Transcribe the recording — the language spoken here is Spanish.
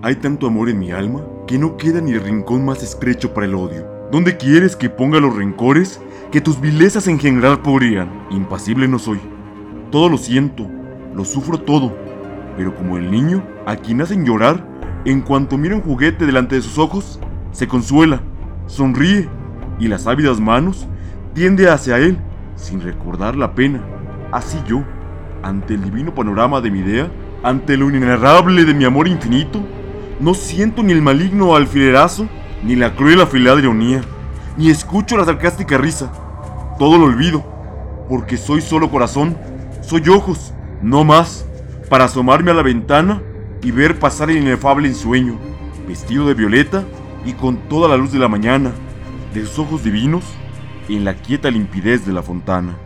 Hay tanto amor en mi alma que no queda ni rincón más estrecho para el odio. ¿Dónde quieres que ponga los rencores que tus vilezas en general podrían? Impasible no soy. Todo lo siento, lo sufro todo. Pero como el niño, a quien hacen llorar, en cuanto mira un juguete delante de sus ojos, se consuela, sonríe y las ávidas manos tiende hacia él sin recordar la pena. Así yo, ante el divino panorama de mi idea, ante lo inenarrable de mi amor infinito, no siento ni el maligno alfilerazo, ni la cruel afilada ironía, ni escucho la sarcástica risa. Todo lo olvido, porque soy solo corazón, soy ojos, no más, para asomarme a la ventana y ver pasar el inefable ensueño, vestido de violeta y con toda la luz de la mañana, de sus ojos divinos, en la quieta limpidez de la fontana.